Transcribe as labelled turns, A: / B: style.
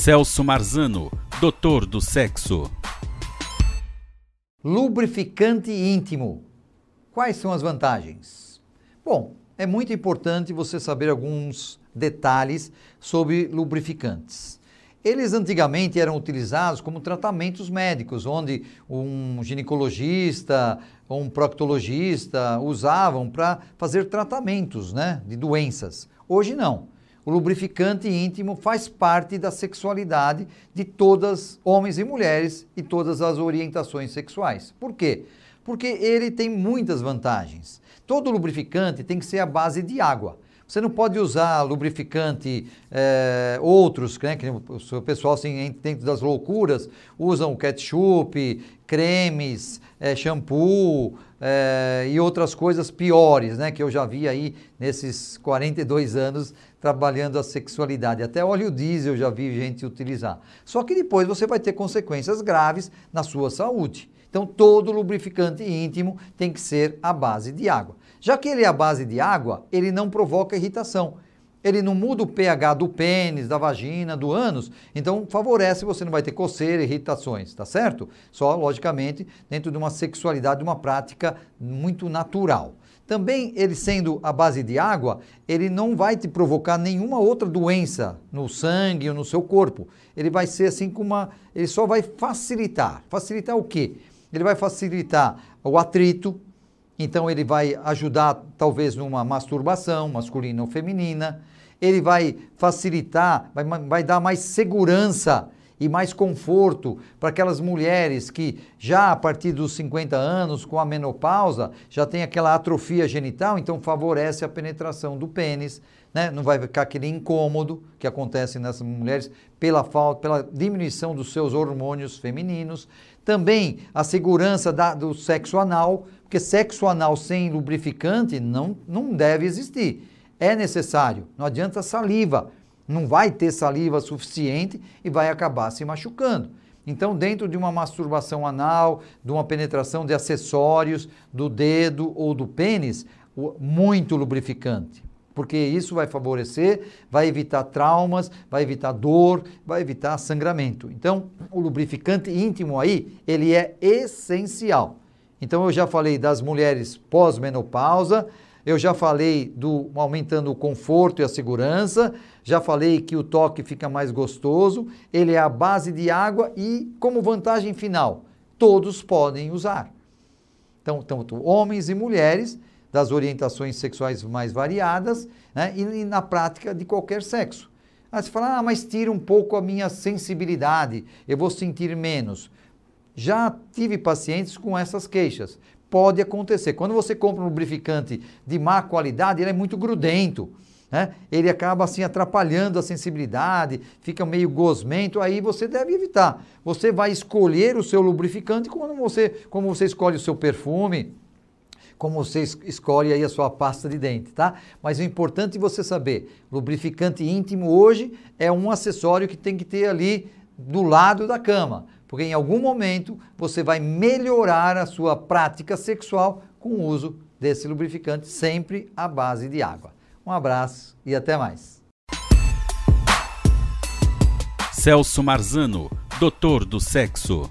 A: Celso Marzano, doutor do sexo.
B: Lubrificante íntimo. Quais são as vantagens? Bom, é muito importante você saber alguns detalhes sobre lubrificantes. Eles antigamente eram utilizados como tratamentos médicos, onde um ginecologista ou um proctologista usavam para fazer tratamentos né, de doenças. Hoje não. O lubrificante íntimo faz parte da sexualidade de todas, homens e mulheres, e todas as orientações sexuais. Por quê? Porque ele tem muitas vantagens. Todo lubrificante tem que ser à base de água. Você não pode usar lubrificante é, outros, né, que o pessoal assim, dentro das loucuras usam ketchup, cremes, é, shampoo é, e outras coisas piores, né, que eu já vi aí nesses 42 anos trabalhando a sexualidade. Até óleo diesel eu já vi gente utilizar. Só que depois você vai ter consequências graves na sua saúde. Então, todo lubrificante íntimo tem que ser à base de água. Já que ele é à base de água, ele não provoca irritação. Ele não muda o pH do pênis, da vagina, do ânus, então favorece, você não vai ter coceira, irritações, tá certo? Só, logicamente, dentro de uma sexualidade, de uma prática muito natural. Também ele sendo à base de água, ele não vai te provocar nenhuma outra doença no sangue ou no seu corpo. Ele vai ser assim como uma, ele só vai facilitar. Facilitar o quê? Ele vai facilitar o atrito, então ele vai ajudar talvez numa masturbação masculina ou feminina. Ele vai facilitar, vai, vai dar mais segurança e mais conforto para aquelas mulheres que já a partir dos 50 anos, com a menopausa, já tem aquela atrofia genital, então favorece a penetração do pênis, né? não vai ficar aquele incômodo que acontece nessas mulheres pela falta, pela diminuição dos seus hormônios femininos. Também a segurança da, do sexo anal, porque sexo anal sem lubrificante não, não deve existir. É necessário, não adianta saliva não vai ter saliva suficiente e vai acabar se machucando. Então, dentro de uma masturbação anal, de uma penetração de acessórios do dedo ou do pênis, muito lubrificante, porque isso vai favorecer, vai evitar traumas, vai evitar dor, vai evitar sangramento. Então, o lubrificante íntimo aí, ele é essencial. Então, eu já falei das mulheres pós-menopausa, eu já falei do aumentando o conforto e a segurança, já falei que o toque fica mais gostoso, ele é a base de água e, como vantagem final, todos podem usar. Então, tanto homens e mulheres, das orientações sexuais mais variadas, né, e, e, na prática de qualquer sexo. Aí você fala, ah, mas tira um pouco a minha sensibilidade, eu vou sentir menos. Já tive pacientes com essas queixas. Pode acontecer. Quando você compra um lubrificante de má qualidade, ele é muito grudento né? ele acaba assim atrapalhando a sensibilidade, fica meio gosmento, aí você deve evitar. Você vai escolher o seu lubrificante como você, como você escolhe o seu perfume, como você escolhe aí a sua pasta de dente, tá? Mas o importante é você saber, lubrificante íntimo hoje é um acessório que tem que ter ali do lado da cama, porque em algum momento você vai melhorar a sua prática sexual com o uso desse lubrificante sempre à base de água. Um abraço e até mais.
A: Celso Marzano, doutor do sexo.